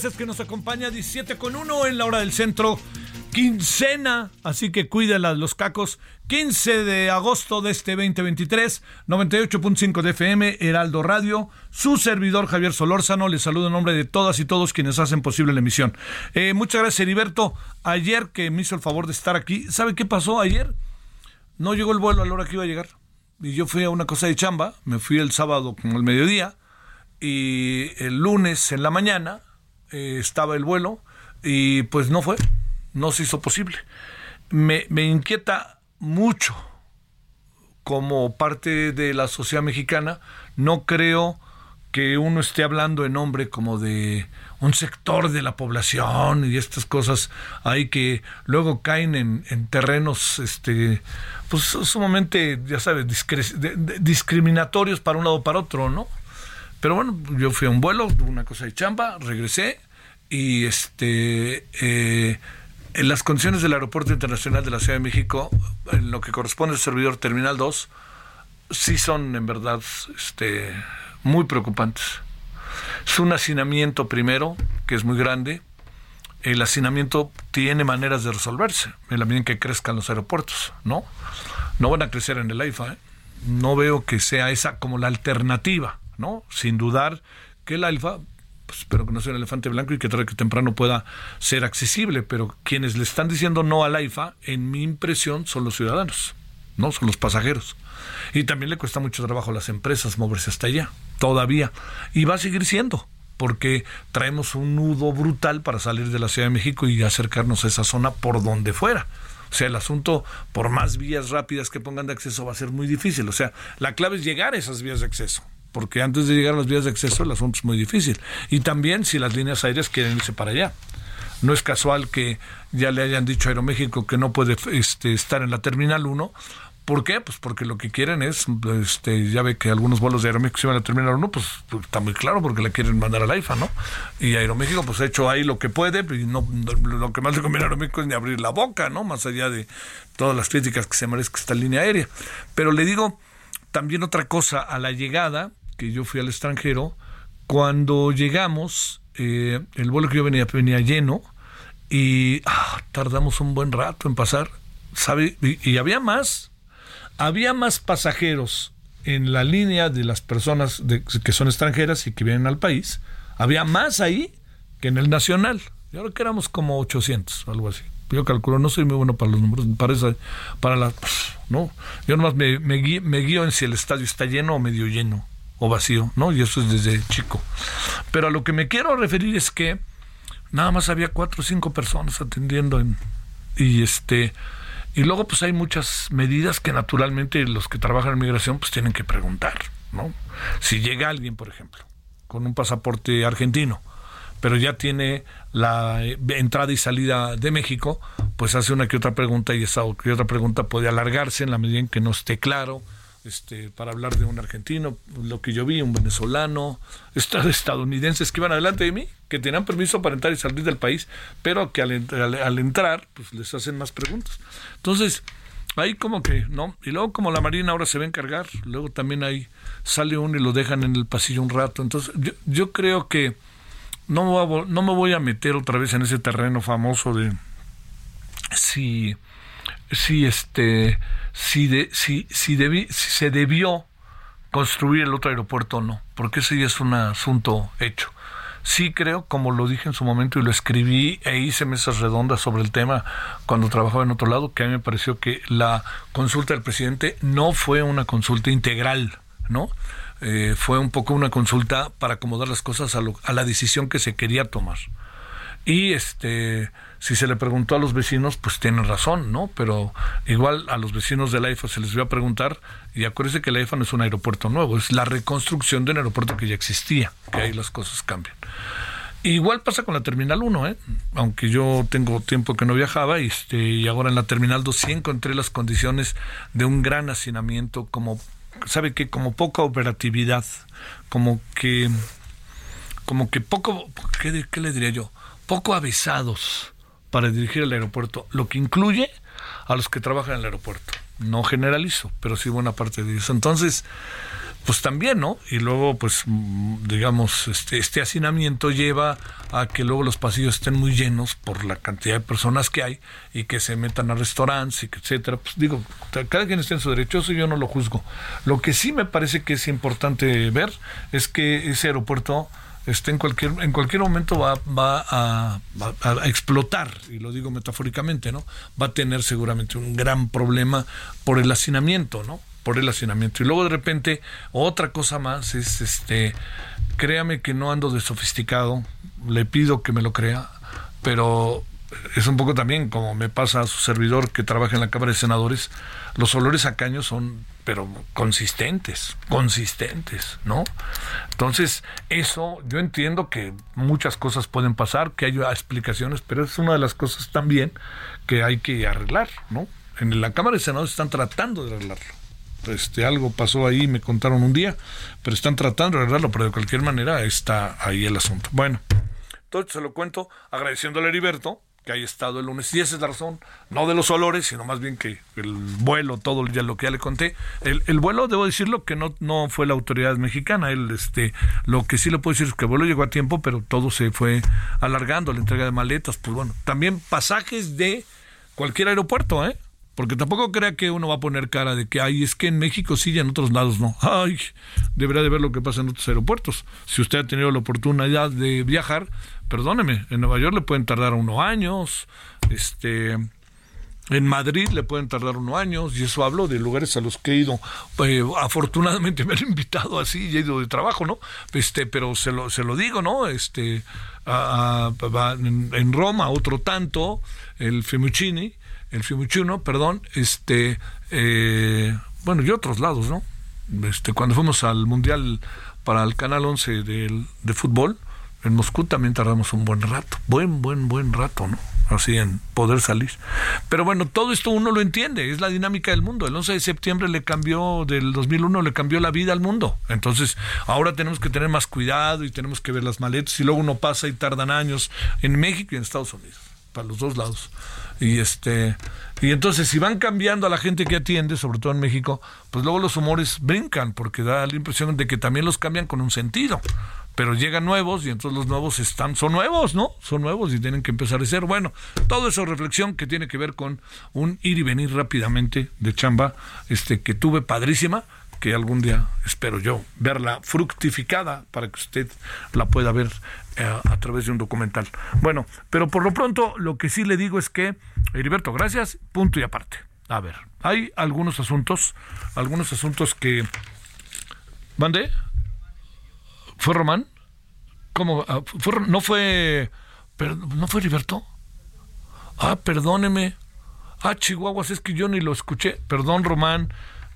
Gracias que nos acompaña 17 con 1 en la hora del centro. Quincena, así que cuídala los cacos. 15 de agosto de este 2023, 98.5 de FM, Heraldo Radio. Su servidor Javier Solórzano les saludo en nombre de todas y todos quienes hacen posible la emisión. Eh, muchas gracias, Heriberto. Ayer que me hizo el favor de estar aquí, ¿sabe qué pasó ayer? No llegó el vuelo a la hora que iba a llegar. Y yo fui a una cosa de chamba, me fui el sábado como el mediodía y el lunes en la mañana eh, estaba el vuelo y pues no fue, no se hizo posible. Me, me inquieta mucho como parte de la sociedad mexicana, no creo que uno esté hablando en nombre como de un sector de la población y estas cosas ahí que luego caen en, en terrenos este pues sumamente ya sabes de- discriminatorios para un lado para otro no pero bueno, yo fui a un vuelo, una cosa de chamba, regresé y este eh, en las condiciones del Aeropuerto Internacional de la Ciudad de México, en lo que corresponde al servidor Terminal 2, sí son en verdad este, muy preocupantes. Es un hacinamiento primero, que es muy grande. El hacinamiento tiene maneras de resolverse, en la medida en que crezcan los aeropuertos, ¿no? No van a crecer en el AIFA, ¿eh? No veo que sea esa como la alternativa, ¿no? Sin dudar que el AIFA, pues espero que no sea un elefante blanco y que tarde que temprano pueda ser accesible, pero quienes le están diciendo no al AIFA, en mi impresión, son los ciudadanos, ¿no? Son los pasajeros. Y también le cuesta mucho trabajo a las empresas moverse hasta allá, todavía. Y va a seguir siendo, porque traemos un nudo brutal para salir de la Ciudad de México y acercarnos a esa zona por donde fuera. O sea, el asunto, por más vías rápidas que pongan de acceso, va a ser muy difícil. O sea, la clave es llegar a esas vías de acceso. Porque antes de llegar a las vías de acceso, el asunto es muy difícil. Y también si las líneas aéreas quieren irse para allá. No es casual que ya le hayan dicho a Aeroméxico que no puede este, estar en la Terminal 1. ¿Por qué? Pues porque lo que quieren es, este, ya ve que algunos vuelos de Aeroméxico se van a Terminal 1, pues, pues, está muy claro porque le quieren mandar al AIFA, ¿no? Y Aeroméxico pues ha hecho ahí lo que puede, y no, lo que más le conviene a Aeroméxico es ni abrir la boca, ¿no? Más allá de todas las críticas que se merezca esta línea aérea. Pero le digo también otra cosa, a la llegada, que yo fui al extranjero, cuando llegamos, eh, el vuelo que yo venía venía lleno y ah, tardamos un buen rato en pasar, ¿sabe? Y, había más, había más pasajeros en la línea de las personas que son extranjeras y que vienen al país, había más ahí que en el nacional. Yo creo que éramos como 800, algo así. Yo calculo, no soy muy bueno para los números, para, esa, para la... No, yo nomás me, me, guío, me guío en si el estadio está lleno o medio lleno o vacío, ¿no? Y eso es desde chico. Pero a lo que me quiero referir es que nada más había cuatro o cinco personas atendiendo en, y este y luego pues hay muchas medidas que naturalmente los que trabajan en migración pues tienen que preguntar, ¿no? Si llega alguien, por ejemplo, con un pasaporte argentino, pero ya tiene la entrada y salida de México, pues hace una que otra pregunta y esa que otra pregunta puede alargarse en la medida en que no esté claro este, para hablar de un argentino, lo que yo vi, un venezolano, estadounidenses que iban adelante de mí, que tenían permiso para entrar y salir del país, pero que al, al, entrar, pues les hacen más preguntas. Entonces, ahí como que, ¿no? Y luego como la Marina ahora se va a encargar, luego también ahí sale uno y lo dejan en el pasillo un rato. Entonces, yo, yo creo que no me, voy a, no me voy a meter otra vez en ese terreno famoso de si, si este si, de, si, si, se debió construir el otro aeropuerto o no, porque ese ya es un asunto hecho. Sí creo, como lo dije en su momento y lo escribí e hice mesas redondas sobre el tema cuando trabajaba en otro lado, que a mí me pareció que la consulta del presidente no fue una consulta integral, ¿no? Eh, fue un poco una consulta para acomodar las cosas a, a la decisión que se quería tomar. Y este si se le preguntó a los vecinos, pues tienen razón, ¿no? Pero igual a los vecinos de la IFA se les iba a preguntar, y acuérdense que la IFA no es un aeropuerto nuevo, es la reconstrucción de un aeropuerto que ya existía, que ahí las cosas cambian. Igual pasa con la Terminal 1, ¿eh? aunque yo tengo tiempo que no viajaba y, este, y ahora en la Terminal 2 sí encontré las condiciones de un gran hacinamiento, como, ¿sabe qué? Como poca operatividad, como que, como que poco, ¿qué, qué le diría yo? Poco avisados para dirigir el aeropuerto, lo que incluye a los que trabajan en el aeropuerto. No generalizo, pero sí buena parte de eso. Entonces, pues también, ¿no? Y luego, pues, mm, digamos, este, este hacinamiento lleva a que luego los pasillos estén muy llenos por la cantidad de personas que hay y que se metan a restaurantes etcétera. Pues digo, cada quien está en su derecho, eso yo no lo juzgo. Lo que sí me parece que es importante ver es que ese aeropuerto este, en cualquier en cualquier momento va, va, a, explotar y lo digo metafóricamente no va a tener seguramente un gran problema por el hacinamiento no por el hacinamiento. Y luego de repente otra cosa más es este créame que no ando de sofisticado le pido que me lo crea pero es un poco también como me pasa a su servidor que trabaja en la Cámara de Senadores, los olores a caño son, pero consistentes, consistentes, ¿no? Entonces, eso, yo entiendo que muchas cosas pueden pasar, que hay explicaciones, pero es una de las cosas también que hay que arreglar, ¿no? En la Cámara de Senadores están tratando de arreglarlo. Este, algo pasó ahí, me contaron un día, pero están tratando de arreglarlo, pero de cualquier manera está ahí el asunto. Bueno, entonces se lo cuento agradeciéndole a Heriberto, que haya estado el lunes. Y esa es la razón, no de los olores, sino más bien que el vuelo, todo ya lo que ya le conté. El, el vuelo, debo decirlo, que no, no fue la autoridad mexicana. El, este, lo que sí le puedo decir es que el vuelo llegó a tiempo, pero todo se fue alargando, la entrega de maletas, pues bueno. También pasajes de cualquier aeropuerto, ¿eh? Porque tampoco crea que uno va a poner cara de que, ay, es que en México sí y en otros lados no. Ay, debería de ver lo que pasa en otros aeropuertos. Si usted ha tenido la oportunidad de viajar, perdóneme, en Nueva York le pueden tardar unos años, este, en Madrid le pueden tardar unos años, y eso hablo de lugares a los que he ido. Eh, afortunadamente me han invitado así y he ido de trabajo, ¿no? Este, pero se lo, se lo digo, ¿no? Este, en, Roma, otro tanto, el Fiumicini, el Fiumicino, perdón, este, eh, bueno, y otros lados, ¿no? Este, cuando fuimos al Mundial para el Canal 11 de, de fútbol, en Moscú también tardamos un buen rato, buen, buen, buen rato, ¿no? Así en poder salir. Pero bueno, todo esto uno lo entiende, es la dinámica del mundo. El 11 de septiembre le cambió, del 2001 le cambió la vida al mundo. Entonces, ahora tenemos que tener más cuidado y tenemos que ver las maletas y luego uno pasa y tardan años en México y en Estados Unidos, para los dos lados. Y este y entonces si van cambiando a la gente que atiende, sobre todo en México, pues luego los humores brincan porque da la impresión de que también los cambian con un sentido pero llegan nuevos y entonces los nuevos están, son nuevos, ¿no? Son nuevos y tienen que empezar a ser. Bueno, todo eso reflexión que tiene que ver con un ir y venir rápidamente de chamba, este, que tuve padrísima, que algún día espero yo verla fructificada para que usted la pueda ver eh, a través de un documental. Bueno, pero por lo pronto lo que sí le digo es que, Heriberto, gracias, punto y aparte. A ver, hay algunos asuntos, algunos asuntos que... ¿Mande? ¿Fue Román? ¿Cómo? Ah, ¿No fue... ¿No fue Heriberto? Ah, perdóneme. Ah, Chihuahuas, es que yo ni lo escuché. Perdón, Román.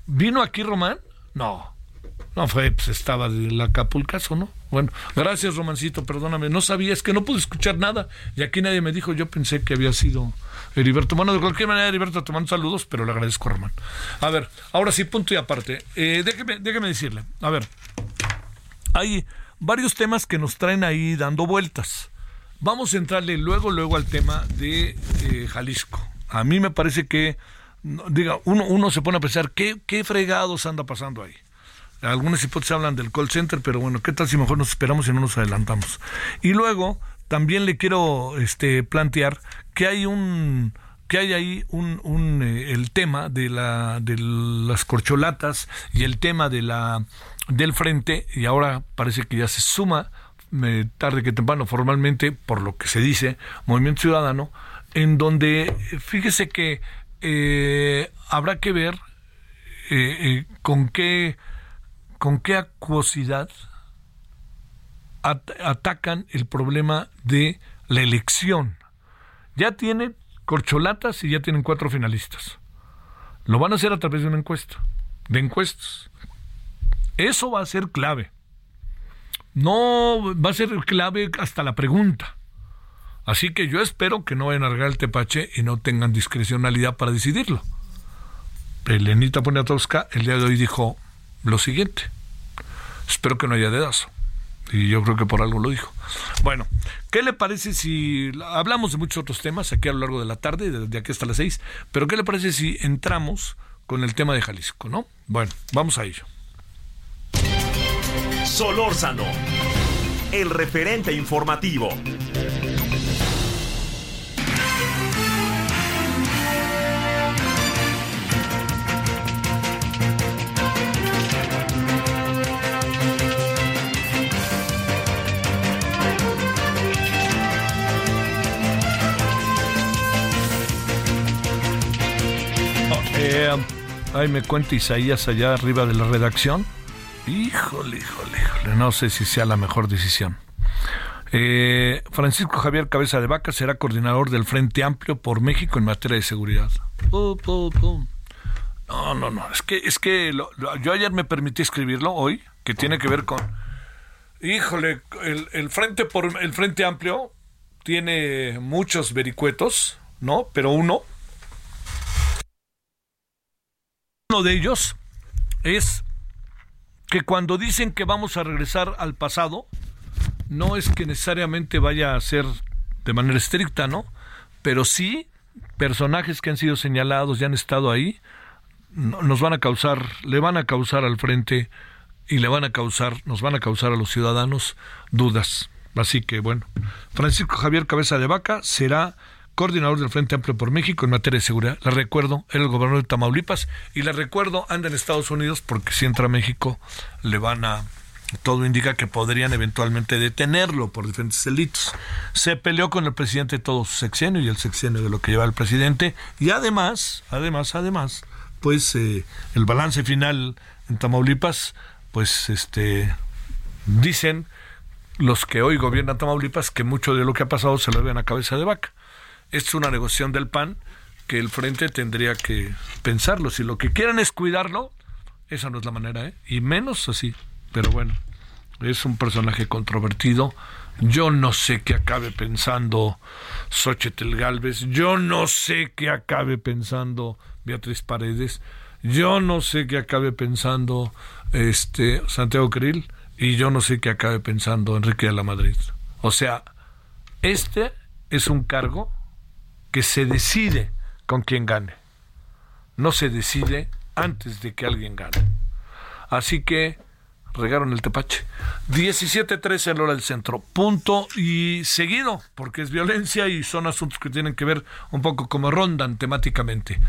¿Vino aquí Román? No. No fue, pues estaba de la Acapulcazo, ¿no? Bueno, gracias, Romancito, perdóname. No sabía, es que no pude escuchar nada. Y aquí nadie me dijo, yo pensé que había sido Heriberto. Bueno, de cualquier manera, Heriberto, te mando saludos, pero le agradezco, Román. A ver, ahora sí, punto y aparte. Eh, déjeme, déjeme decirle, a ver, hay varios temas que nos traen ahí dando vueltas. Vamos a entrarle luego, luego al tema de eh, Jalisco. A mí me parece que, diga, uno, uno se pone a pensar, ¿qué, ¿qué fregados anda pasando ahí? Algunas hipótesis hablan del call center, pero bueno, ¿qué tal si mejor nos esperamos y no nos adelantamos? Y luego también le quiero este, plantear que hay un que hay ahí un, un eh, el tema de la de las corcholatas y el tema de la del frente y ahora parece que ya se suma eh, tarde que temprano formalmente por lo que se dice Movimiento Ciudadano en donde fíjese que eh, habrá que ver con qué con qué acuosidad atacan el problema de la elección. Ya tienen corcholatas y ya tienen cuatro finalistas. Lo van a hacer a través de una encuesta, de encuestas. Eso va a ser clave. No va a ser clave hasta la pregunta. Así que yo espero que no vayan a largar el tepache y no tengan discrecionalidad para decidirlo. Elenita Poniatowska el día de hoy dijo lo siguiente. Espero que no haya dedazo. Y yo creo que por algo lo dijo. Bueno, ¿qué le parece si hablamos de muchos otros temas aquí a lo largo de la tarde, de aquí hasta las seis, pero qué le parece si entramos con el tema de Jalisco, ¿no? Bueno, vamos a ello. Solórzano, el referente informativo. Ahí me cuenta Isaías allá arriba de la redacción. Híjole, híjole, híjole, no sé si sea la mejor decisión. Eh, Francisco Javier Cabeza de Vaca será coordinador del Frente Amplio por México en materia de seguridad. No, no, no, es que, es que yo ayer me permití escribirlo hoy, que tiene que ver con, híjole, el Frente por el Frente Amplio tiene muchos vericuetos, ¿no? Pero uno Uno de ellos es que cuando dicen que vamos a regresar al pasado, no es que necesariamente vaya a ser de manera estricta, ¿no? Pero sí personajes que han sido señalados y han estado ahí nos van a causar, le van a causar al frente y le van a causar, nos van a causar a los ciudadanos dudas. Así que bueno, Francisco Javier Cabeza de Vaca será coordinador del Frente Amplio por México en materia de seguridad. La recuerdo, era el gobernador de Tamaulipas y la recuerdo, anda en Estados Unidos porque si entra a México le van a... Todo indica que podrían eventualmente detenerlo por diferentes delitos. Se peleó con el presidente todo su sexenio y el sexenio de lo que lleva el presidente. Y además, además, además, pues eh, el balance final en Tamaulipas, pues este dicen los que hoy gobiernan Tamaulipas que mucho de lo que ha pasado se lo deben a cabeza de vaca es una negociación del PAN que el frente tendría que pensarlo. Si lo que quieren es cuidarlo, esa no es la manera, ¿eh? Y menos así. Pero bueno, es un personaje controvertido. Yo no sé qué acabe pensando Xochitl Galvez. Yo no sé qué acabe pensando Beatriz Paredes. Yo no sé qué acabe pensando este Santiago Krill. Y yo no sé qué acabe pensando Enrique de la Madrid. O sea, este es un cargo que se decide con quien gane. No se decide antes de que alguien gane. Así que regaron el tepache. 17-13 en hora del centro. Punto y seguido, porque es violencia y son asuntos que tienen que ver un poco como rondan temáticamente.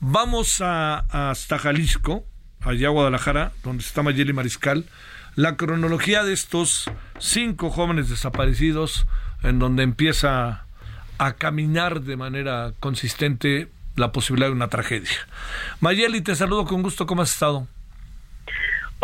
Vamos a, hasta Jalisco, allá a Guadalajara, donde está Mayeli Mariscal. La cronología de estos cinco jóvenes desaparecidos, en donde empieza a caminar de manera consistente la posibilidad de una tragedia. Mayeli, te saludo con gusto, ¿cómo has estado?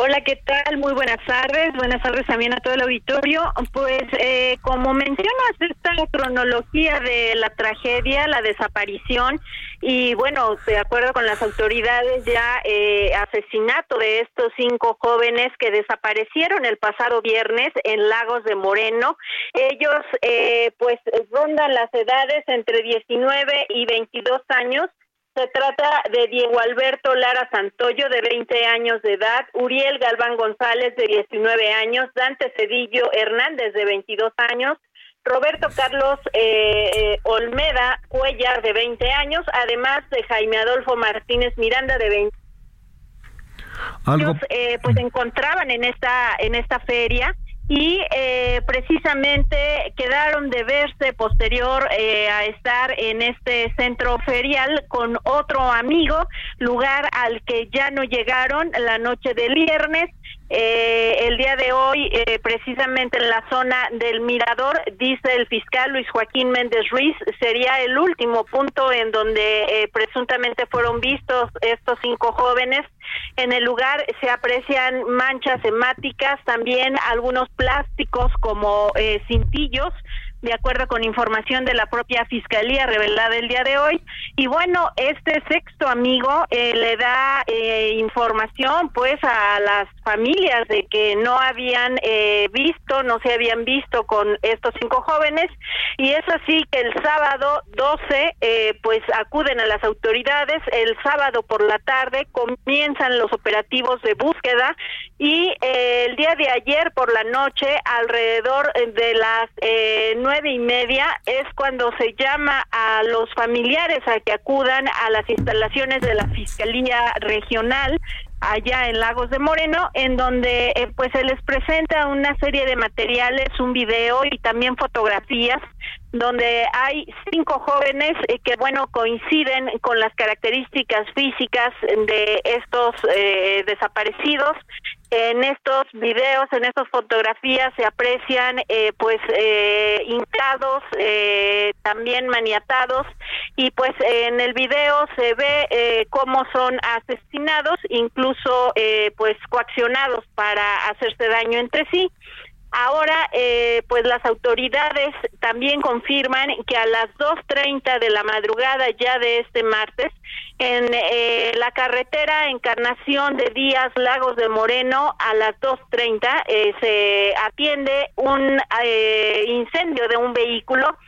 Hola, ¿qué tal? Muy buenas tardes. Buenas tardes también a todo el auditorio. Pues eh, como mencionas, esta cronología de la tragedia, la desaparición y bueno, de acuerdo con las autoridades ya eh, asesinato de estos cinco jóvenes que desaparecieron el pasado viernes en Lagos de Moreno. Ellos eh, pues rondan las edades entre 19 y 22 años se trata de Diego Alberto Lara Santoyo, de 20 años de edad, Uriel Galván González, de 19 años, Dante Cedillo Hernández, de 22 años, Roberto Carlos eh, eh, Olmeda Cuellar, de 20 años, además de Jaime Adolfo Martínez Miranda, de 20 ¿Algo? Ellos eh, pues encontraban en esta en esta feria y eh, precisamente quedaron de verse posterior eh, a estar en este centro ferial con otro amigo, lugar al que ya no llegaron la noche del viernes eh, el día de hoy, eh, precisamente en la zona del Mirador, dice el fiscal Luis Joaquín Méndez Ruiz, sería el último punto en donde eh, presuntamente fueron vistos estos cinco jóvenes. En el lugar se aprecian manchas hemáticas, también algunos plásticos como cintillos de acuerdo con información de la propia fiscalía revelada el día de hoy. Y bueno, este sexto amigo eh, le da eh, información pues a las familias de que no habían eh, visto, no se habían visto con estos cinco jóvenes. Y es así que el sábado 12 pues acuden a las autoridades, el sábado por la tarde comienzan los operativos de búsqueda. Y el día de ayer por la noche alrededor de las nueve y media es cuando se llama a los familiares a que acudan a las instalaciones de la Fiscalía Regional allá en Lagos de Moreno, en donde eh, pues se les presenta una serie de materiales, un video y también fotografías, donde hay cinco jóvenes eh, que bueno coinciden con las características físicas de estos eh, desaparecidos en estos videos, en estas fotografías se aprecian eh, pues eh, hincados, eh, también maniatados y pues en el video se ve eh, cómo son asesinados, incluso eh, pues coaccionados para hacerse daño entre sí. Ahora, eh, pues las autoridades también confirman que a las 2.30 de la madrugada ya de este martes, en eh, la carretera Encarnación de Díaz Lagos de Moreno, a las 2.30 eh, se atiende un eh, incendio de un vehículo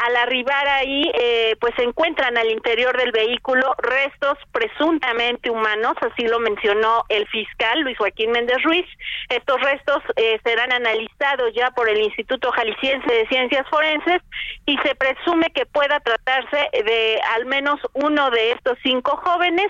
al arribar ahí, eh, pues se encuentran al interior del vehículo restos presuntamente humanos, así lo mencionó el fiscal Luis Joaquín Méndez Ruiz. Estos restos eh, serán analizados ya por el Instituto Jalisciense de Ciencias Forenses y se presume que pueda tratarse de al menos uno de estos cinco jóvenes.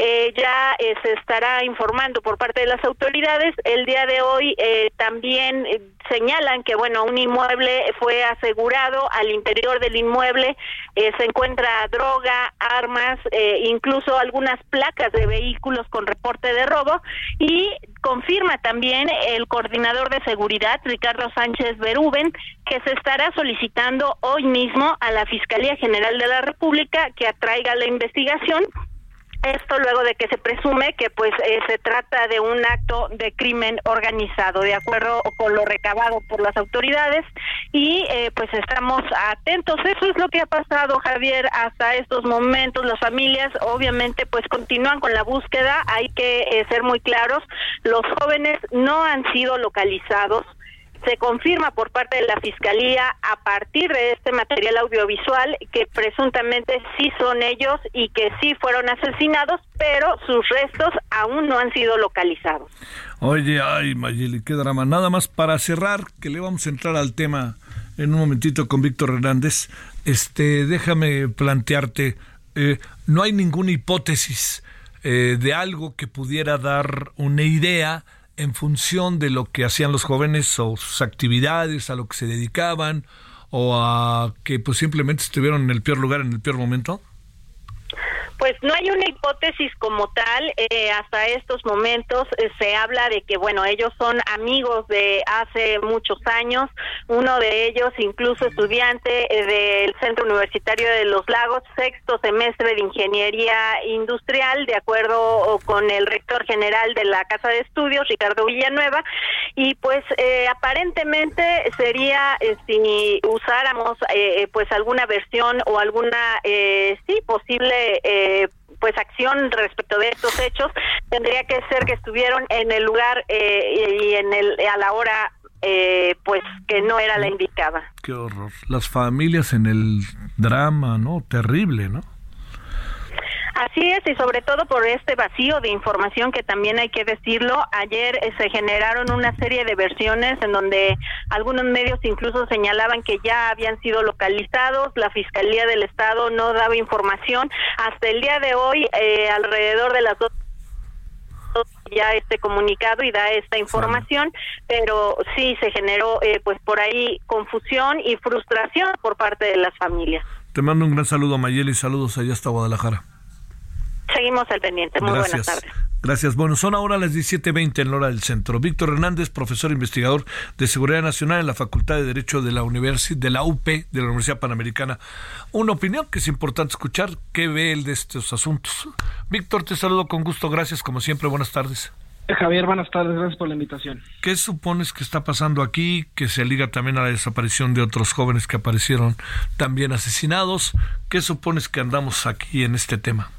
Eh, ya se estará informando por parte de las autoridades. El día de hoy también señalan que, bueno, un inmueble fue asegurado al interior del inmueble eh, se encuentra droga, armas, eh, incluso algunas placas de vehículos con reporte de robo. Y confirma también el coordinador de seguridad, Ricardo Sánchez Berúben, que se estará solicitando hoy mismo a la Fiscalía General de la República que atraiga la investigación esto luego de que se presume que pues eh, se trata de un acto de crimen organizado, de acuerdo con lo recabado por las autoridades y eh, pues estamos atentos. Eso es lo que ha pasado, Javier, hasta estos momentos. Las familias obviamente pues continúan con la búsqueda. Hay que eh, ser muy claros. Los jóvenes no han sido localizados se confirma por parte de la Fiscalía a partir de este material audiovisual que presuntamente sí son ellos y que sí fueron asesinados, pero sus restos aún no han sido localizados. Oye, ay Mayeli, qué drama. Nada más para cerrar, que le vamos a entrar al tema en un momentito con Víctor Hernández. Este, déjame plantearte, eh, no hay ninguna hipótesis eh, de algo que pudiera dar una idea en función de lo que hacían los jóvenes o sus actividades, a lo que se dedicaban o a que pues simplemente estuvieron en el peor lugar en el peor momento? Pues no hay una hipótesis como tal. Eh, hasta estos momentos eh, se habla de que, bueno, ellos son amigos de hace muchos años. Uno de ellos, incluso estudiante eh, del Centro Universitario de los Lagos, sexto semestre de Ingeniería Industrial, de acuerdo con el rector general de la Casa de Estudios, Ricardo Villanueva. Y pues aparentemente sería si usáramos pues alguna versión o alguna, sí, posible eh, pues acción respecto de estos hechos tendría que ser que estuvieron en el lugar eh, y en el a la hora eh, pues que no era la indicada. Qué horror. Las familias en el drama, ¿no? Terrible, ¿no? Así es, y sobre todo por este vacío de información que también hay que decirlo. Ayer eh, se generaron una serie de versiones en donde algunos medios incluso señalaban que ya habían sido localizados, la Fiscalía del Estado no daba información. Hasta el día de hoy, eh, alrededor de las dos ya este comunicado y da esta información, pero sí se generó eh, pues por ahí confusión y frustración por parte de las familias. Te mando un gran saludo, Mayeli, saludos allá hasta Guadalajara. Seguimos al pendiente. Muy buenas tardes. Gracias. Bueno, son ahora las 17.20 en la hora del centro. Víctor Hernández, profesor investigador de Seguridad Nacional en la Facultad de Derecho de la Universidad de la UP, de la Universidad Panamericana. Una opinión que es importante escuchar. ¿Qué ve él de estos asuntos? Víctor, te saludo con gusto. Gracias, como siempre. Buenas tardes. Javier, buenas tardes, gracias por la invitación. ¿Qué supones que está pasando aquí, que se liga también a la desaparición de otros jóvenes que aparecieron también asesinados? ¿Qué supones que andamos aquí en este tema?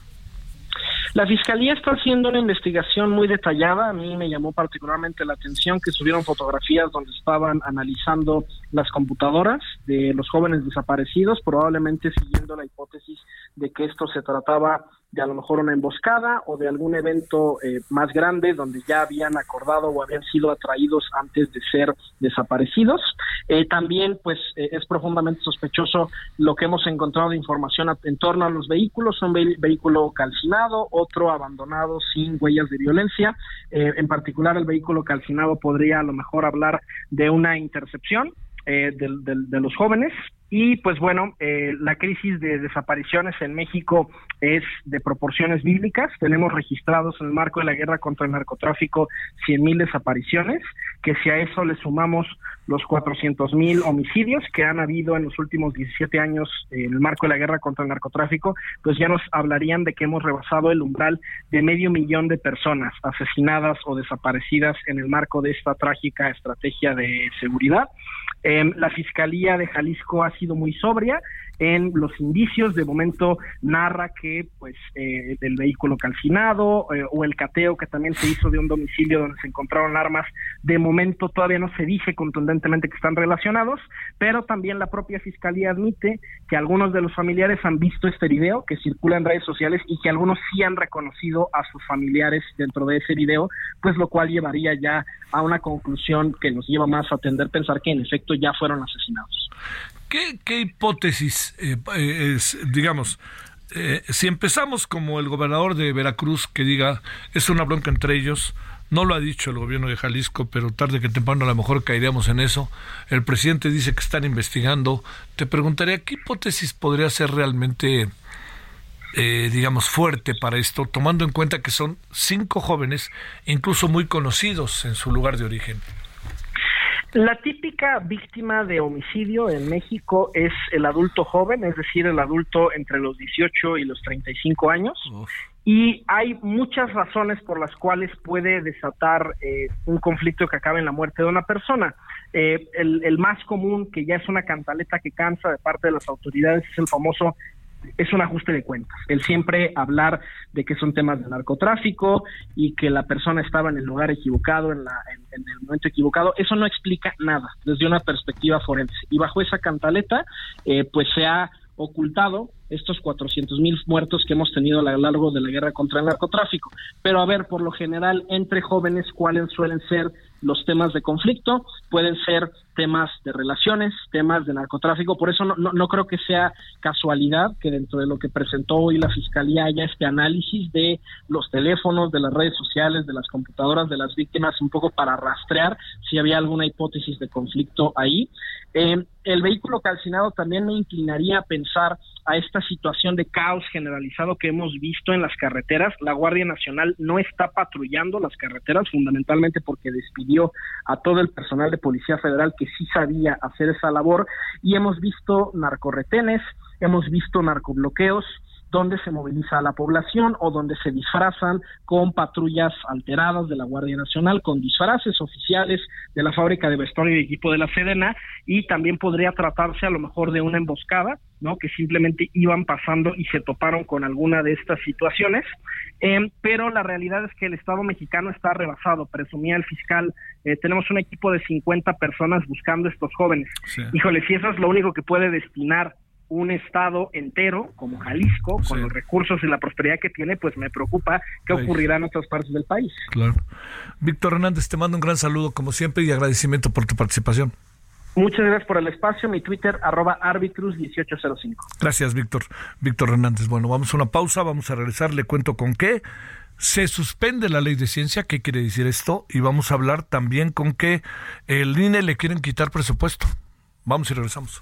La Fiscalía está haciendo una investigación muy detallada. A mí me llamó particularmente la atención que subieron fotografías donde estaban analizando las computadoras de los jóvenes desaparecidos, probablemente siguiendo la hipótesis de que esto se trataba de a lo mejor una emboscada o de algún evento eh, más grande donde ya habían acordado o habían sido atraídos antes de ser desaparecidos. Eh, también, pues, eh, es profundamente sospechoso lo que hemos encontrado de información en torno a los vehículos. Un vehículo calcinado, otro abandonado sin huellas de violencia. en particular, el vehículo calcinado podría a lo mejor hablar de una intercepción de, de, los jóvenes y pues bueno, eh, la crisis de desapariciones en México es de proporciones bíblicas. Tenemos registrados en el marco de la guerra contra el narcotráfico 100.000 desapariciones, que si a eso le sumamos los 400.000 homicidios que han habido en los últimos 17 años en el marco de la guerra contra el narcotráfico, pues ya nos hablarían de que hemos rebasado el umbral de medio millón de personas asesinadas o desaparecidas en el marco de esta trágica estrategia de seguridad. Em, la Fiscalía de Jalisco ha sido muy sobria en los indicios. De momento narra que pues eh, el vehículo calcinado eh, o el cateo que también se hizo de un domicilio donde se encontraron armas, de momento todavía no se dice contundentemente que están relacionados, pero también la propia fiscalía admite que algunos de los familiares han visto este video que circula en redes sociales y que algunos sí han reconocido a sus familiares dentro de ese video, pues lo cual llevaría ya a una conclusión que nos lleva más a tender pensar que en efecto ya fueron asesinados. ¿Qué, hipótesis, eh, eh, es, digamos, eh, si empezamos como el gobernador de Veracruz que diga es una bronca entre ellos, no lo ha dicho el gobierno de Jalisco, pero tarde que temprano a lo mejor caeríamos en eso. El presidente dice que están investigando. Te preguntaría qué hipótesis podría ser realmente, digamos, fuerte para esto, tomando en cuenta que son cinco jóvenes, incluso muy conocidos en su lugar de origen. La típica víctima de homicidio en México es el adulto joven, es decir, el adulto entre los 18 y los 35 años. Y hay muchas razones por las cuales puede desatar eh, un conflicto que acabe en la muerte de una persona. Eh, el, el, más común, que ya es una cantaleta que cansa de parte de las autoridades, es el famoso es un ajuste de cuentas. El siempre hablar de que son temas de narcotráfico y que la persona estaba en el lugar equivocado, en, la, en, el momento equivocado, eso no explica nada desde una perspectiva forense. Y bajo esa cantaleta, eh, pues se ha ocultado estos 400 mil muertos que hemos tenido a lo largo de la guerra contra el narcotráfico. Pero a ver, por lo general, entre jóvenes, ¿cuáles suelen ser los temas de conflicto? Pueden ser temas de relaciones, temas de narcotráfico. Por eso no, no, creo que sea casualidad que dentro de lo que presentó hoy la Fiscalía haya este análisis de los teléfonos, de las redes sociales, de las computadoras de las víctimas, un poco para rastrear si había alguna hipótesis de conflicto ahí. Eh, el vehículo calcinado también me inclinaría a pensar a esta situación de caos generalizado que hemos visto en las carreteras. La Guardia Nacional no está patrullando las carreteras fundamentalmente porque despidió a todo el personal de Policía Federal que sí sabía hacer esa labor y hemos visto narcorretenes, hemos visto narcobloqueos, donde se moviliza a la población o donde se disfrazan con patrullas alteradas de la Guardia Nacional, con disfraces oficiales de la fábrica de vestuario y equipo de la Sedena y también podría tratarse a lo mejor de una emboscada, ¿no? Que simplemente iban pasando y se toparon con alguna de estas situaciones, eh, pero la realidad es que el Estado mexicano está rebasado, presumía el fiscal, eh, tenemos un equipo de 50 personas buscando a estos jóvenes. Híjole, si eso es lo único que puede destinar un estado entero como Jalisco, con los recursos y la prosperidad que tiene, pues me preocupa qué ocurrirá en otras partes del país. Claro. Víctor Hernández, te mando un gran saludo como siempre y agradecimiento por tu participación. Muchas gracias por el espacio. Mi Twitter, arroba arbitrus1805. Gracias, Víctor. Víctor Hernández. Bueno, vamos a una pausa, vamos a regresar. Le cuento con qué. Se suspende la ley de ciencia. ¿Qué quiere decir esto? Y vamos a hablar también con que el INE le quieren quitar presupuesto. Vamos y regresamos.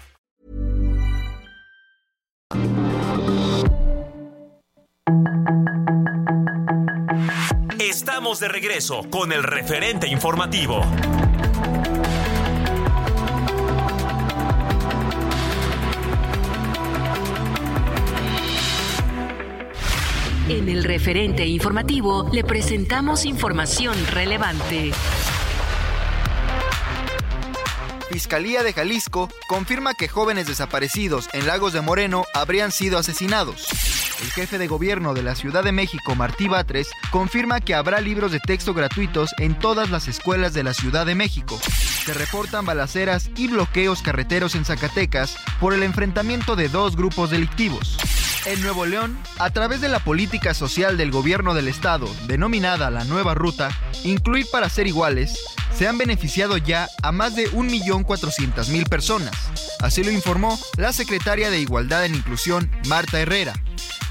Estamos de regreso con el referente informativo. En el referente informativo le presentamos información relevante. Fiscalía de Jalisco confirma que jóvenes desaparecidos en Lagos de Moreno habrían sido asesinados. El jefe de gobierno de la Ciudad de México, Martí Batres, confirma que habrá libros de texto gratuitos en todas las escuelas de la Ciudad de México. Se reportan balaceras y bloqueos carreteros en Zacatecas por el enfrentamiento de dos grupos delictivos. En Nuevo León, a través de la política social del gobierno del estado, denominada la Nueva Ruta, Incluir para ser iguales, se han beneficiado ya a más de 1.400.000 personas. Así lo informó la secretaria de Igualdad e Inclusión, Marta Herrera.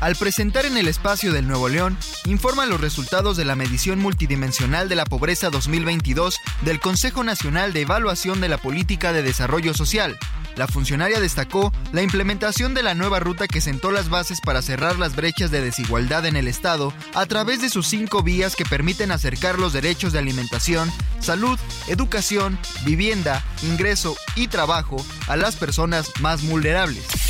Al presentar en el espacio del Nuevo León, informa los resultados de la medición multidimensional de la pobreza 2022 del Consejo Nacional de Evaluación de la Política de Desarrollo Social, la funcionaria destacó la implementación de la nueva ruta que sentó las bases para cerrar las brechas de desigualdad en el Estado a través de sus cinco vías que permiten acercar los derechos de alimentación, salud, educación, vivienda, ingreso y trabajo a las personas más vulnerables.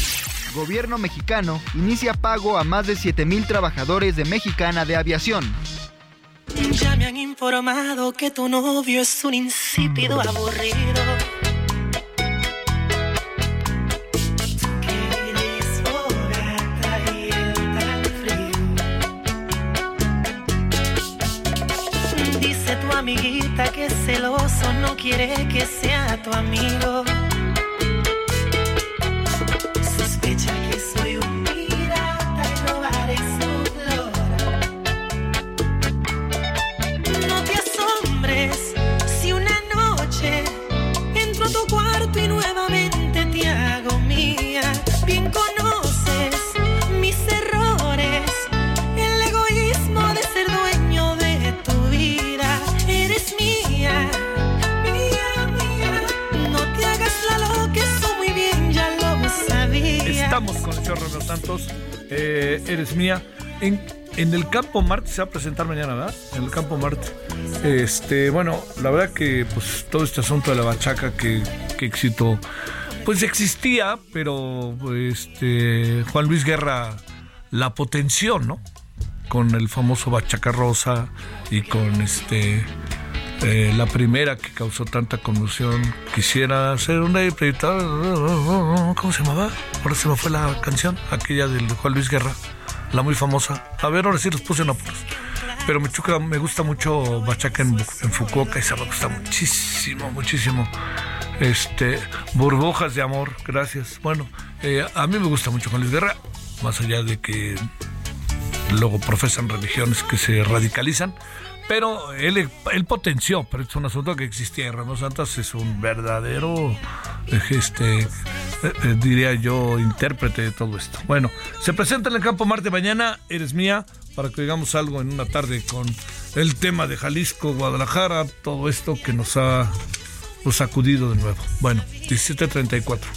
Gobierno mexicano inicia pago a más de 7.000 trabajadores de Mexicana de Aviación. Ya me han informado que tu novio es un insípido aburrido amiguita que celoso no quiere que sea tu amigo. Eres mía. En, en el Campo Marte se va a presentar mañana, ¿verdad? En el Campo Marte. Este, bueno, la verdad que pues todo este asunto de la bachaca que, que éxito pues existía, pero este Juan Luis Guerra la potenció, ¿no? Con el famoso Bachaca Rosa y con este eh, la primera que causó tanta conmoción. Quisiera hacer una ¿Cómo se llamaba? Ahora se me fue la canción, aquella del Juan Luis Guerra, la muy famosa. A ver, ahora sí los puse en apuros. Pero me, chuca, me gusta mucho Bachaca en, en Fukuoka, esa me gusta muchísimo, muchísimo. Este, burbujas de amor, gracias. Bueno, eh, a mí me gusta mucho Juan Luis Guerra, más allá de que luego profesan religiones que se radicalizan pero él, él potenció, pero es un asunto que existía. Y Ramos Santos es un verdadero, este, eh, eh, diría yo, intérprete de todo esto. Bueno, se presenta en el Campo Marte mañana, eres mía, para que digamos algo en una tarde con el tema de Jalisco, Guadalajara, todo esto que nos ha sacudido de nuevo. Bueno, 1734.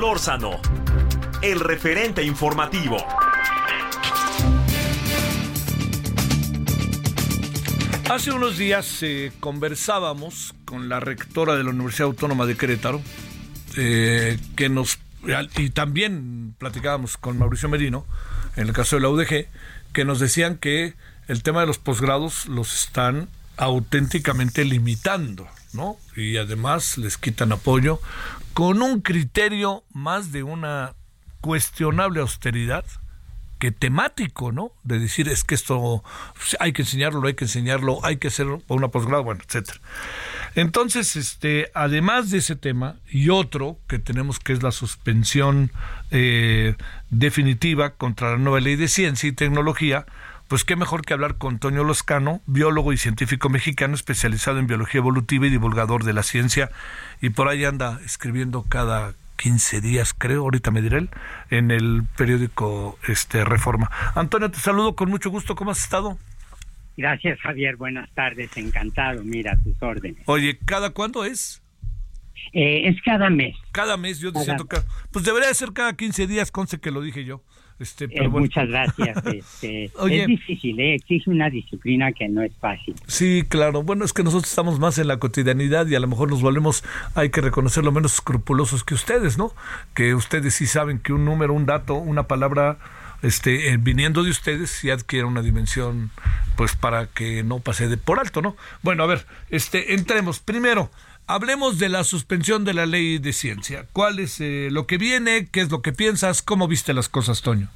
Solórzano, el referente informativo. Hace unos días eh, conversábamos con la rectora de la Universidad Autónoma de Querétaro, eh, que nos y también platicábamos con Mauricio Merino, en el caso de la UDG, que nos decían que el tema de los posgrados los están auténticamente limitando, ¿no? Y además les quitan apoyo con un criterio más de una cuestionable austeridad que temático, ¿no? De decir es que esto hay que enseñarlo, hay que enseñarlo, hay que hacer una posgrado, bueno, etcétera. Entonces, este, además de ese tema y otro que tenemos que es la suspensión eh, definitiva contra la nueva ley de ciencia y tecnología, pues qué mejor que hablar con Toño Loscano, biólogo y científico mexicano especializado en biología evolutiva y divulgador de la ciencia, y por ahí anda escribiendo cada 15 días, creo, ahorita me diré él, en el periódico este Reforma. Antonio, te saludo con mucho gusto, ¿cómo has estado? Gracias, Javier, buenas tardes, encantado, mira, tus órdenes. Oye, ¿cada cuándo es? Eh, es cada mes. Cada mes, yo te siento Pues debería ser cada 15 días, conce que lo dije yo. Este, eh, muchas gracias. Este, es difícil, ¿eh? exige una disciplina que no es fácil. Sí, claro. Bueno, es que nosotros estamos más en la cotidianidad y a lo mejor nos volvemos, hay que reconocerlo, menos escrupulosos que ustedes, ¿no? Que ustedes sí saben que un número, un dato, una palabra, este, eh, viniendo de ustedes, sí adquiere una dimensión, pues para que no pase de por alto, ¿no? Bueno, a ver, este, entremos. Primero, Hablemos de la suspensión de la ley de ciencia. ¿Cuál es eh, lo que viene? ¿Qué es lo que piensas? ¿Cómo viste las cosas, Toño?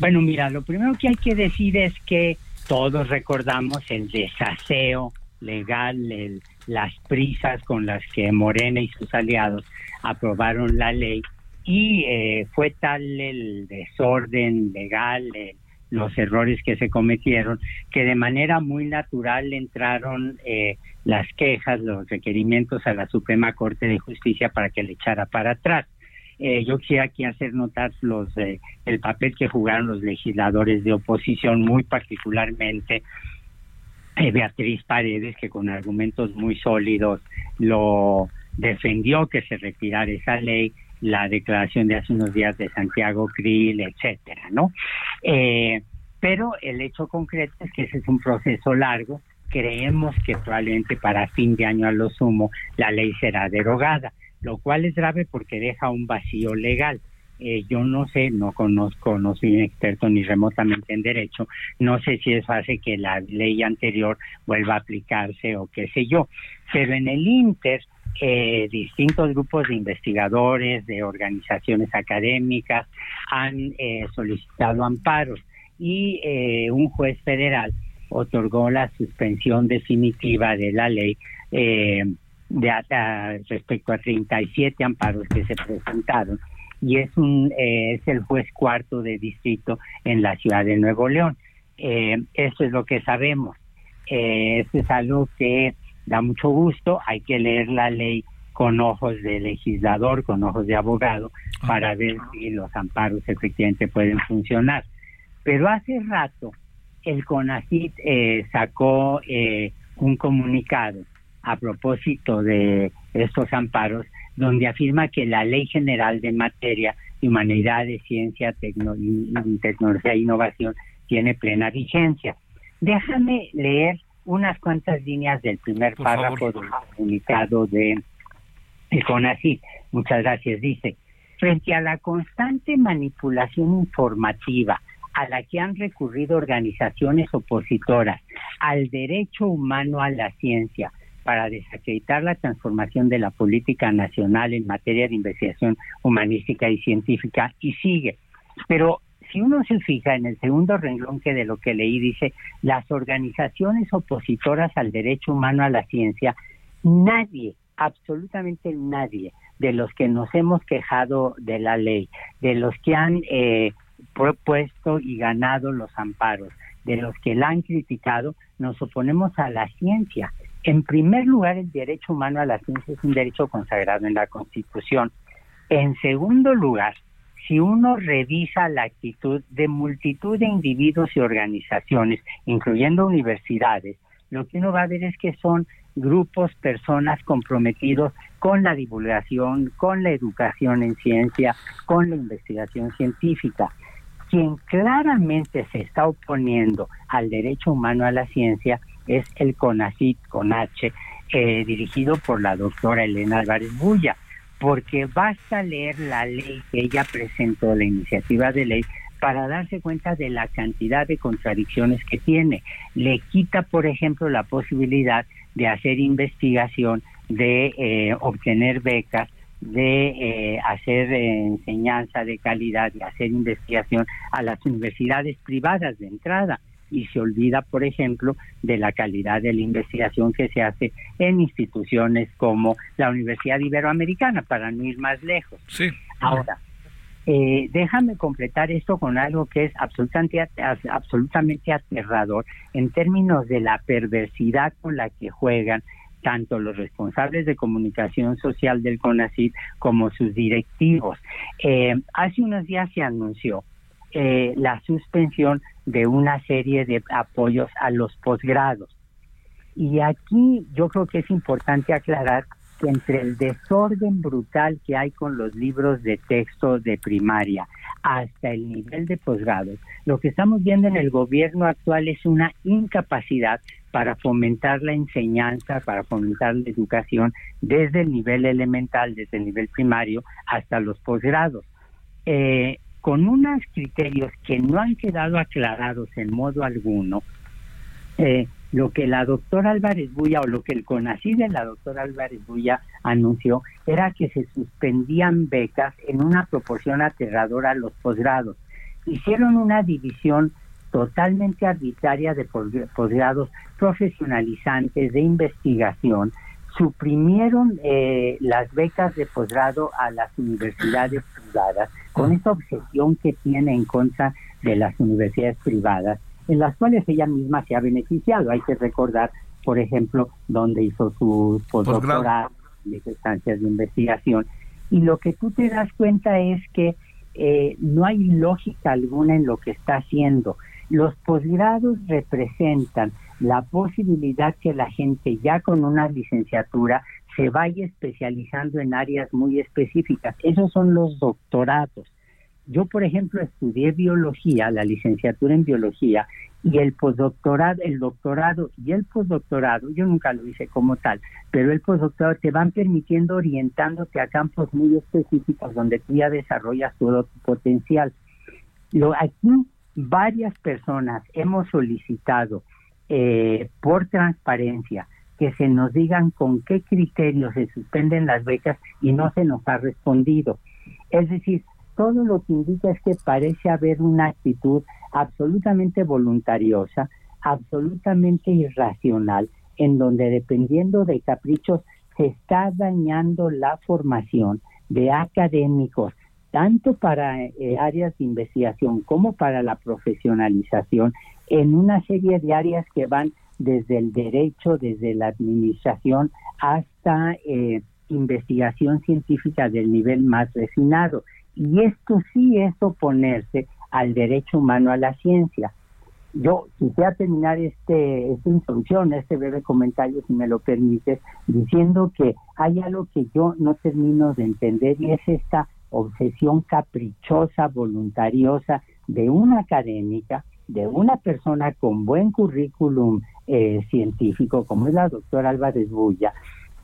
Bueno, mira, lo primero que hay que decir es que todos recordamos el desaseo legal, las prisas con las que Morena y sus aliados aprobaron la ley y eh, fue tal el desorden legal, los errores que se cometieron, que de manera muy natural entraron eh, las quejas, los requerimientos a la Suprema Corte de Justicia para que le echara para atrás. Eh, yo quisiera aquí hacer notar los eh, el papel que jugaron los legisladores de oposición, muy particularmente Beatriz Paredes, que con argumentos muy sólidos lo defendió que se retirara esa ley, la declaración de hace unos días de Santiago Krill, etcétera, ¿no? Eh, pero el hecho concreto es que ese es un proceso largo. Creemos que probablemente para fin de año a lo sumo la ley será derogada, lo cual es grave porque deja un vacío legal. Eh, yo no sé, no conozco, no soy un experto ni remotamente en derecho, no sé si eso hace que la ley anterior vuelva a aplicarse o qué sé yo, pero en el Inter eh, distintos grupos de investigadores, de organizaciones académicas han eh, solicitado amparos y eh, un juez federal otorgó la suspensión definitiva de la ley de, respecto a 37 amparos que se presentaron y es un es el juez cuarto de distrito en la ciudad de Nuevo León. eso es lo que sabemos. eso es algo que da mucho gusto, hay que leer la ley con ojos de legislador, con ojos de abogado, para ver si los amparos efectivamente pueden funcionar. Pero hace rato el CONACIT eh, sacó eh, un comunicado a propósito de estos amparos, donde afirma que la Ley General de Materia de Humanidades, Ciencia, Tecnología e Innovación tiene plena vigencia. Déjame leer unas cuantas líneas del primer párrafo del comunicado de, de CONACYT. Muchas gracias. Dice, frente a la constante manipulación informativa a la que han recurrido organizaciones opositoras al derecho humano a la ciencia para desacreditar la transformación de la política nacional en materia de investigación humanística y científica y sigue. Pero si uno se fija en el segundo renglón que de lo que leí dice las organizaciones opositoras al derecho humano a la ciencia, nadie, absolutamente nadie de los que nos hemos quejado de la ley, de los que han eh, propuesto y ganado los amparos, de los que la han criticado, nos oponemos a la ciencia. En primer lugar, el derecho humano a la ciencia es un derecho consagrado en la Constitución. En segundo lugar, si uno revisa la actitud de multitud de individuos y organizaciones, incluyendo universidades, lo que uno va a ver es que son grupos, personas comprometidos con la divulgación, con la educación en ciencia, con la investigación científica. Quien claramente se está oponiendo al derecho humano a la ciencia es el CONACIT, con H, eh, dirigido por la doctora Elena Álvarez Bulla, porque basta leer la ley que ella presentó, la iniciativa de ley, para darse cuenta de la cantidad de contradicciones que tiene. Le quita, por ejemplo, la posibilidad de hacer investigación, de eh, obtener becas, de eh, hacer eh, enseñanza de calidad, de hacer investigación a las universidades privadas de entrada y se olvida, por ejemplo, de la calidad de la investigación que se hace en instituciones como la Universidad Iberoamericana, para no ir más lejos. Sí. Ahora, eh, déjame completar esto con algo que es absolutamente, absolutamente aterrador en términos de la perversidad con la que juegan tanto los responsables de comunicación social del CONACYT como sus directivos. Eh, hace unos días se anunció eh, la suspensión de una serie de apoyos a los posgrados. Y aquí yo creo que es importante aclarar que entre el desorden brutal que hay con los libros de texto de primaria hasta el nivel de posgrado, lo que estamos viendo en el gobierno actual es una incapacidad para fomentar la enseñanza, para fomentar la educación desde el nivel elemental, desde el nivel primario hasta los posgrados. Eh, con unos criterios que no han quedado aclarados en modo alguno, eh, lo que la doctora Álvarez Buya o lo que el CONACYT de la doctora Álvarez Buya anunció era que se suspendían becas en una proporción aterradora a los posgrados. Hicieron una división totalmente arbitraria de posgrados profesionalizantes de investigación, suprimieron eh, las becas de posgrado a las universidades privadas con esa obsesión que tiene en contra de las universidades privadas, en las cuales ella misma se ha beneficiado. Hay que recordar, por ejemplo, donde hizo su postdoctorado, de estancias de investigación. Y lo que tú te das cuenta es que eh, no hay lógica alguna en lo que está haciendo. Los posgrados representan la posibilidad que la gente ya con una licenciatura se vaya especializando en áreas muy específicas. Esos son los doctorados. Yo, por ejemplo, estudié biología, la licenciatura en biología, y el postdoctorado, el doctorado y el postdoctorado, yo nunca lo hice como tal, pero el postdoctorado te van permitiendo orientándote a campos muy específicos donde tú ya desarrollas todo tu potencial. Lo, aquí varias personas hemos solicitado eh, por transparencia que se nos digan con qué criterios se suspenden las becas y no se nos ha respondido. Es decir, todo lo que indica es que parece haber una actitud absolutamente voluntariosa, absolutamente irracional, en donde dependiendo de caprichos se está dañando la formación de académicos, tanto para eh, áreas de investigación como para la profesionalización, en una serie de áreas que van desde el derecho, desde la administración, hasta eh, investigación científica del nivel más refinado. Y esto sí es oponerse al derecho humano a la ciencia. Yo quisiera terminar este, esta introducción, este breve comentario, si me lo permites, diciendo que hay algo que yo no termino de entender y es esta obsesión caprichosa, voluntariosa de una académica, de una persona con buen currículum eh, científico, como es la doctora Álvarez Bulla,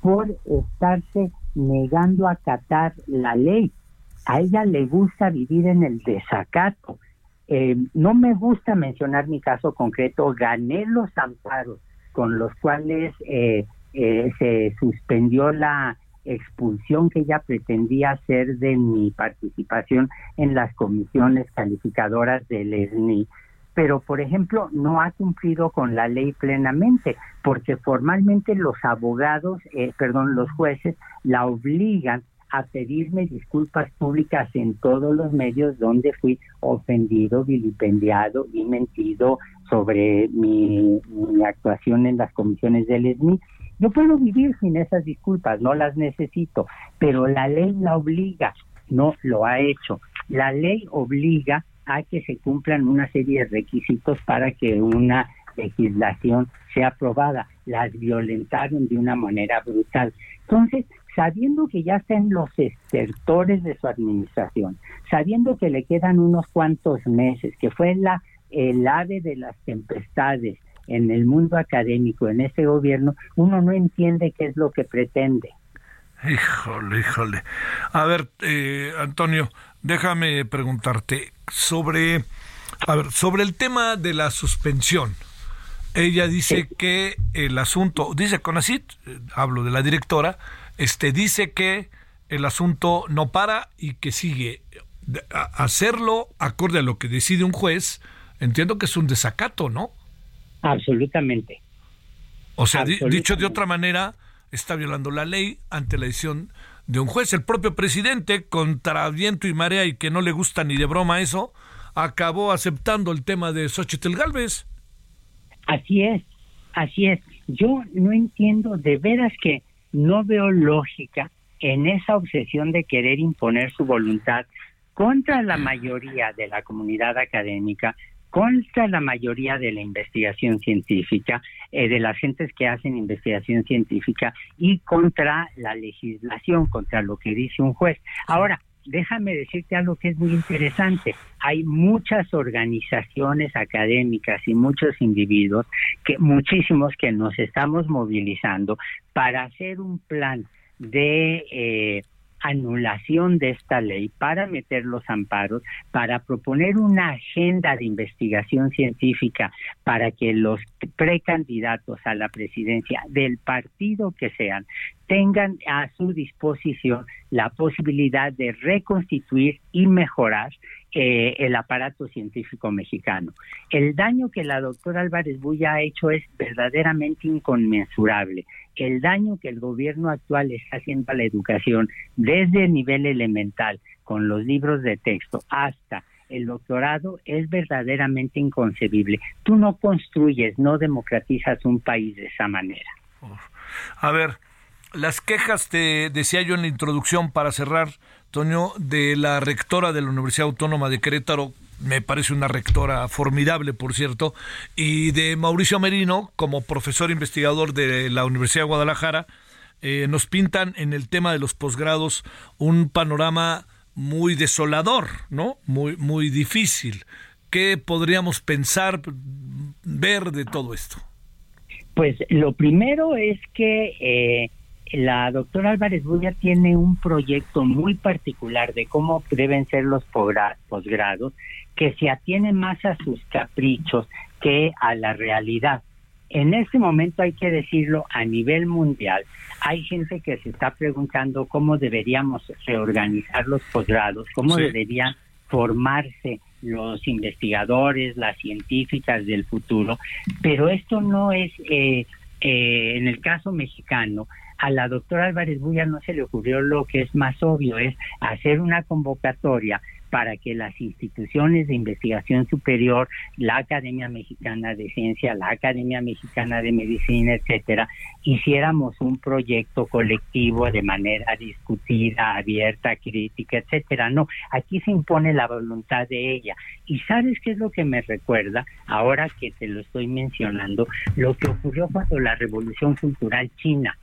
por estarse negando a acatar la ley. A ella le gusta vivir en el desacato. Eh, no me gusta mencionar mi caso concreto, gané los amparos con los cuales eh, eh, se suspendió la expulsión que ella pretendía hacer de mi participación en las comisiones calificadoras del ESNI pero por ejemplo no ha cumplido con la ley plenamente, porque formalmente los abogados, eh, perdón, los jueces la obligan a pedirme disculpas públicas en todos los medios donde fui ofendido, vilipendiado y mentido sobre mi, actuación en las comisiones del SMI. Yo puedo vivir sin esas disculpas, no las necesito, pero la ley la obliga, no lo ha hecho. La ley obliga a que se cumplan una serie de requisitos para que una legislación sea aprobada. Las violentaron de una manera brutal. Entonces, sabiendo que ya están los estertores de su administración, sabiendo que le quedan unos cuantos meses, que fue la, el ave de las tempestades en el mundo académico, en este gobierno, uno no entiende qué es lo que pretende. Híjole, híjole. A ver, eh, Antonio, déjame preguntarte sobre, a ver, sobre el tema de la suspensión. Ella dice que el asunto, dice Conacit, eh, hablo de la directora, este dice que el asunto no para y que sigue. hacerlo acorde a lo que decide un juez, entiendo que es un desacato, ¿no? Absolutamente. O sea, dicho de otra manera, está violando la ley ante la decisión de un juez. El propio presidente, contra viento y marea y que no le gusta ni de broma eso, acabó aceptando el tema de Xochitl Galvez. Así es, así es. Yo no entiendo, de veras que no veo lógica en esa obsesión de querer imponer su voluntad contra la mayoría de la comunidad académica, contra la mayoría de la investigación científica, eh, de las gentes que hacen investigación científica y contra la legislación, contra lo que dice un juez. Ahora, déjame decirte algo que es muy interesante. Hay muchas organizaciones académicas y muchos individuos, que muchísimos que nos estamos movilizando para hacer un plan de eh, anulación de esta ley, para meter los amparos, para proponer una agenda de investigación científica para que los precandidatos a la presidencia del partido que sean tengan a su disposición la posibilidad de reconstituir y mejorar eh, el aparato científico mexicano. El daño que la doctora Álvarez Bulla ha hecho es verdaderamente inconmensurable. El daño que el gobierno actual está haciendo a la educación desde el nivel elemental, con los libros de texto, hasta el doctorado es verdaderamente inconcebible. Tú no construyes, no democratizas un país de esa manera. A ver, las quejas, te decía yo en la introducción para cerrar, Toño, de la rectora de la Universidad Autónoma de Querétaro, me parece una rectora formidable, por cierto, y de Mauricio Merino, como profesor investigador de la Universidad de Guadalajara, eh, nos pintan en el tema de los posgrados un panorama muy desolador, ¿no? Muy, muy difícil. ¿Qué podríamos pensar, ver de todo esto? Pues lo primero es que eh, la doctora Álvarez Bulla tiene un proyecto muy particular de cómo deben ser los posgrados que se atiene más a sus caprichos que a la realidad. En este momento hay que decirlo a nivel mundial, hay gente que se está preguntando cómo deberíamos reorganizar los posgrados, cómo deberían formarse los investigadores, las científicas del futuro, pero esto no es, eh, eh, en el caso mexicano, a la doctora Álvarez Bulla no se le ocurrió lo que es más obvio, es hacer una convocatoria para que las instituciones de investigación superior, la Academia Mexicana de Ciencia, la Academia Mexicana de Medicina, etcétera, hiciéramos un proyecto colectivo de manera discutida, abierta, crítica, etcétera. No, aquí se impone la voluntad de ella. Y sabes qué es lo que me recuerda, ahora que te lo estoy mencionando, lo que ocurrió cuando la Revolución Cultural China.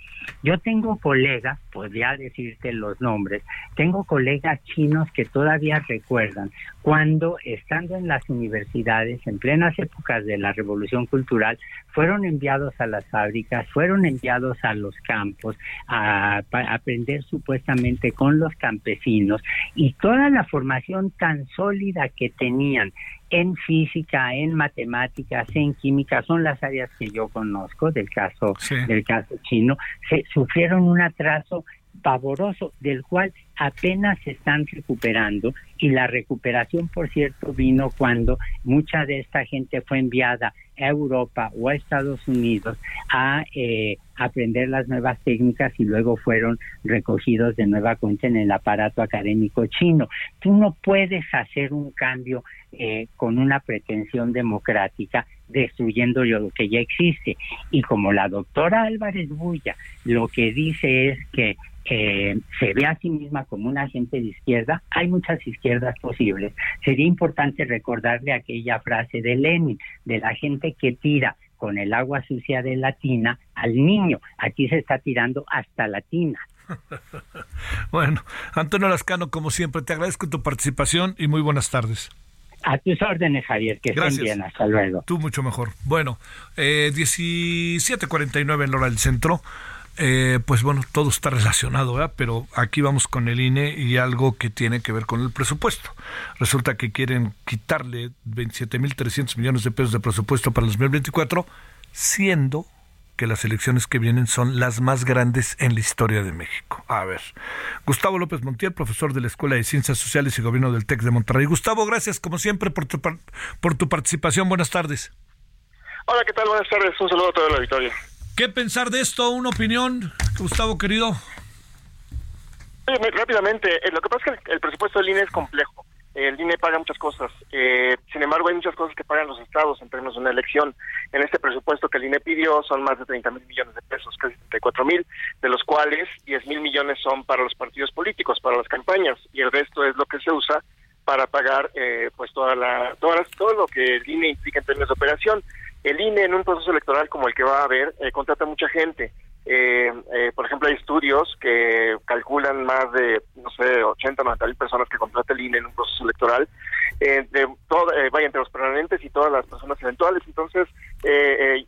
Yo tengo colegas, podría decirte los nombres, tengo colegas chinos que todavía recuerdan cuando, estando en las universidades, en plenas épocas de la Revolución Cultural, fueron enviados a las fábricas, fueron enviados a los campos a, a aprender supuestamente con los campesinos y toda la formación tan sólida que tenían en física, en matemáticas, en química, son las áreas que yo conozco del caso del caso chino, se sufrieron un atraso pavoroso del cual apenas se están recuperando y la recuperación, por cierto, vino cuando mucha de esta gente fue enviada a Europa o a Estados Unidos a eh, aprender las nuevas técnicas y luego fueron recogidos de nueva cuenta en el aparato académico chino. Tú no puedes hacer un cambio eh, con una pretensión democrática destruyendo lo que ya existe. Y como la doctora Álvarez Bulla lo que dice es que eh, se ve a sí misma como una agente de izquierda, hay muchas izquierdas posibles. Sería importante recordarle aquella frase de Lenin, de la gente que tira con el agua sucia de la tina al niño. Aquí se está tirando hasta la tina. bueno, Antonio Lascano, como siempre, te agradezco tu participación y muy buenas tardes. A tus órdenes, Javier, que estén bien, hasta luego. Tú mucho mejor. Bueno, eh, 17.49 en la hora del centro. Eh, pues bueno, todo está relacionado, ¿verdad? pero aquí vamos con el INE y algo que tiene que ver con el presupuesto. Resulta que quieren quitarle 27.300 millones de pesos de presupuesto para el 2024, siendo que las elecciones que vienen son las más grandes en la historia de México. A ver, Gustavo López Montiel, profesor de la Escuela de Ciencias Sociales y Gobierno del TEC de Monterrey. Gustavo, gracias como siempre por tu, por tu participación. Buenas tardes. Hola, ¿qué tal? Buenas tardes. Un saludo a toda la auditorio. ¿Qué pensar de esto? ¿Una opinión, Gustavo, querido? rápidamente, eh, lo que pasa es que el, presupuesto del INE es complejo. El INE paga muchas cosas. Eh, sin embargo, hay muchas cosas que pagan los estados en términos de una elección. En este presupuesto que el INE pidió son más de 30 mil millones de pesos, casi 34 mil, de los cuales 10 mil millones son para los partidos políticos, para las campañas, y el resto es lo que se usa para pagar eh, pues toda la, todo lo que el INE implica en términos de operación. El INE en un proceso electoral como el que va a haber eh, contrata mucha gente. Eh, eh, por ejemplo, hay estudios que calculan más de, no sé, 80, 90 mil personas que contrata el INE en un proceso electoral, de todo, vaya, entre los permanentes y todas las personas eventuales. Entonces,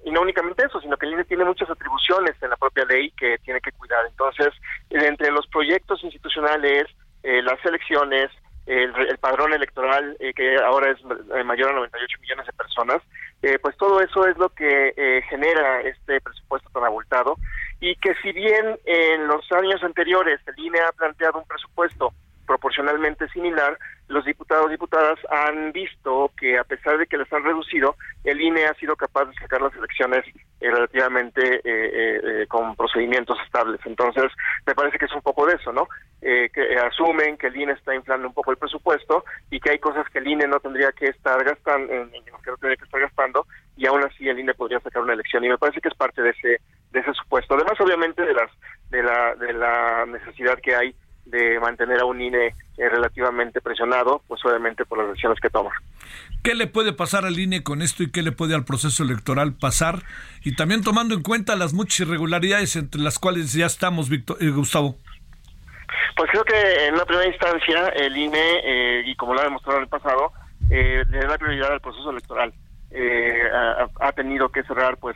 y no únicamente eso, sino que el INE tiene muchas atribuciones en la propia ley que tiene que cuidar. Entonces, entre los proyectos institucionales, las elecciones, el, padrón electoral, eh, que ahora es eh, mayor a 98 millones de personas, eh, pues todo eso es lo que genera este presupuesto tan abultado y que si bien en los años anteriores el INE ha planteado un presupuesto proporcionalmente similar, los diputados y diputadas han visto que a pesar de que les han reducido, el INE ha sido capaz de sacar las elecciones eh, relativamente eh, eh, con procedimientos estables. Entonces, me parece que es un poco de eso, ¿no? que asumen que el INE está inflando un poco el presupuesto y que hay cosas que el INE no tendría que estar gastando, que no tendría que estar gastando, y aún así el INE podría sacar una elección. Y me parece que es parte de ese de ese supuesto. Además, obviamente, de las de la de la necesidad que hay de mantener a un INE eh, relativamente presionado, pues obviamente por las decisiones que toma. ¿Qué le puede pasar al INE con esto y qué le puede al proceso electoral pasar? Y también tomando en cuenta las muchas irregularidades entre las cuales ya estamos, Víctor, eh, Gustavo. Pues creo que en una primera instancia el INE, eh, y como lo ha demostrado en el pasado, le da prioridad al proceso electoral. ha, tenido que cerrar pues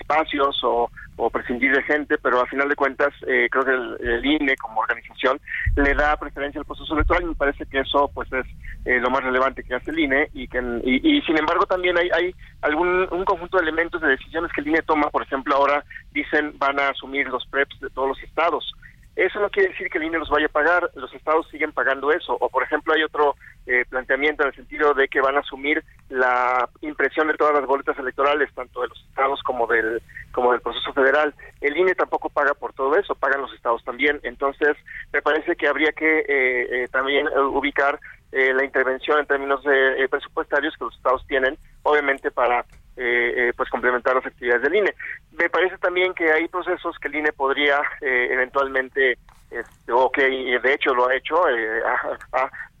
espacios o o prescindir de gente, pero a final de cuentas eh, creo que el, INE como organización le da preferencia al proceso electoral y me parece que eso pues es eh, lo más relevante que hace el INE y que y, sin embargo también hay, hay algún un conjunto de elementos de decisiones que el INE toma, por ejemplo ahora dicen van a asumir los PREPs de todos los estados eso no quiere decir que el INE los vaya a pagar, los estados siguen pagando eso. O, por ejemplo, hay otro eh, planteamiento en el sentido de que van a asumir la impresión de todas las boletas electorales, tanto de los estados como del, como del proceso federal. El INE tampoco paga por todo eso, pagan los estados también. Entonces, me parece que habría que eh, eh, también ubicar la intervención en términos de, presupuestarios que los estados tienen, obviamente para pues complementar las actividades del INE. Me parece también que hay procesos que el INE podría eventualmente este, o que de hecho lo ha hecho,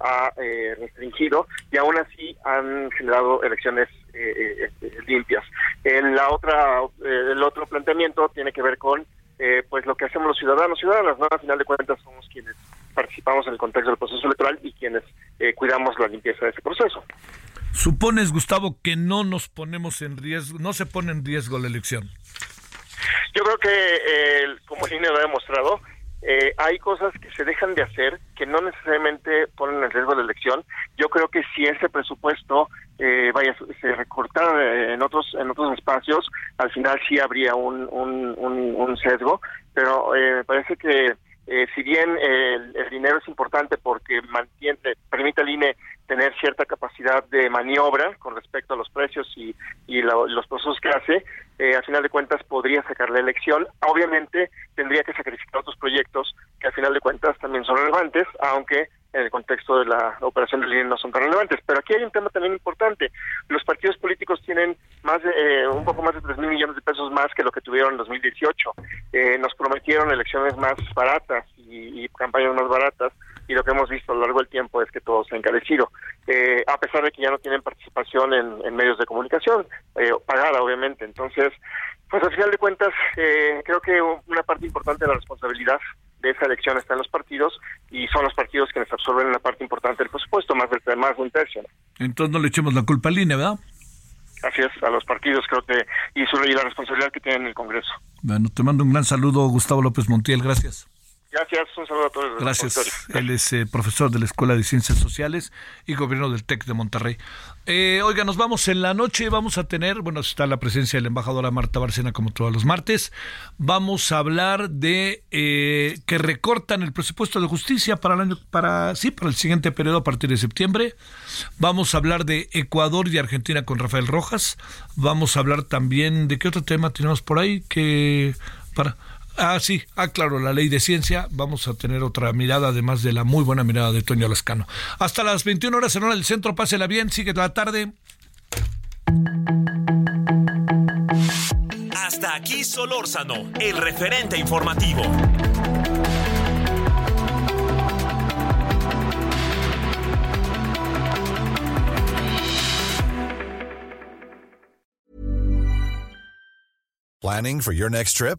ha, restringido y aún así han generado elecciones este, limpias. la otra, el otro planteamiento tiene que ver con eh, pues lo que hacemos los ciudadanos, ciudadanas, ¿no? Al final de cuentas somos quienes participamos en el contexto del proceso electoral y quienes eh, cuidamos la limpieza de ese proceso. Supones, Gustavo, que no nos ponemos en riesgo, no se pone en riesgo la elección. Yo creo que, eh, como el INE lo ha demostrado, eh, hay cosas que se dejan de hacer que no necesariamente ponen en riesgo la elección. Yo creo que si ese presupuesto eh, vaya se recortara en otros en otros espacios, al final sí habría un, un, un, sesgo, pero eh, me parece que eh, si bien el, el, dinero es importante porque mantiene, permite al INE tener cierta capacidad de maniobra con respecto a los precios y, y los procesos que hace, eh, al final de cuentas podría sacar la elección. Obviamente tendría que sacrificar otros proyectos que al final de cuentas también son relevantes, aunque en el contexto de la operación de línea no son tan relevantes. Pero aquí hay un tema también importante. Los partidos políticos tienen más de, eh, un poco más de 3 mil millones de pesos más que lo que tuvieron en 2018. Eh, nos prometieron elecciones más baratas y, y campañas más baratas y lo que hemos visto a lo largo del tiempo es que todo se ha encarecido, eh, a pesar de que ya no tienen participación en, medios de comunicación, eh, pagada obviamente. Entonces, pues al final de cuentas, eh, creo que una parte importante de la responsabilidad de esa elección está en los partidos y son los partidos quienes absorben una parte importante del presupuesto, más, del, más de un tercio. Entonces no le echemos la culpa al INE, ¿verdad? Así es, a los partidos creo que y, y la responsabilidad que tienen en el Congreso. Bueno, te mando un gran saludo, Gustavo López Montiel, gracias. Gracias, un saludo a todos. Gracias. Él es eh, profesor de la Escuela de Ciencias Sociales y gobierno del TEC de Monterrey. Eh, oiga, nos vamos en la noche, vamos a tener, bueno, está la presencia de la embajadora Marta Barcena como todos los martes. Vamos a hablar de eh, que recortan el presupuesto de justicia para el año, para, sí, para el siguiente periodo a partir de septiembre. Vamos a hablar de Ecuador y Argentina con Rafael Rojas. Vamos a hablar también de qué otro tema tenemos por ahí que para Ah, sí, ah, claro, la ley de ciencia. Vamos a tener otra mirada, además de la muy buena mirada de Toño Lascano. Hasta las 21 horas en hora del centro, pásela bien, sigue la tarde. Hasta aquí Solórzano, el referente informativo. Planning for your next trip?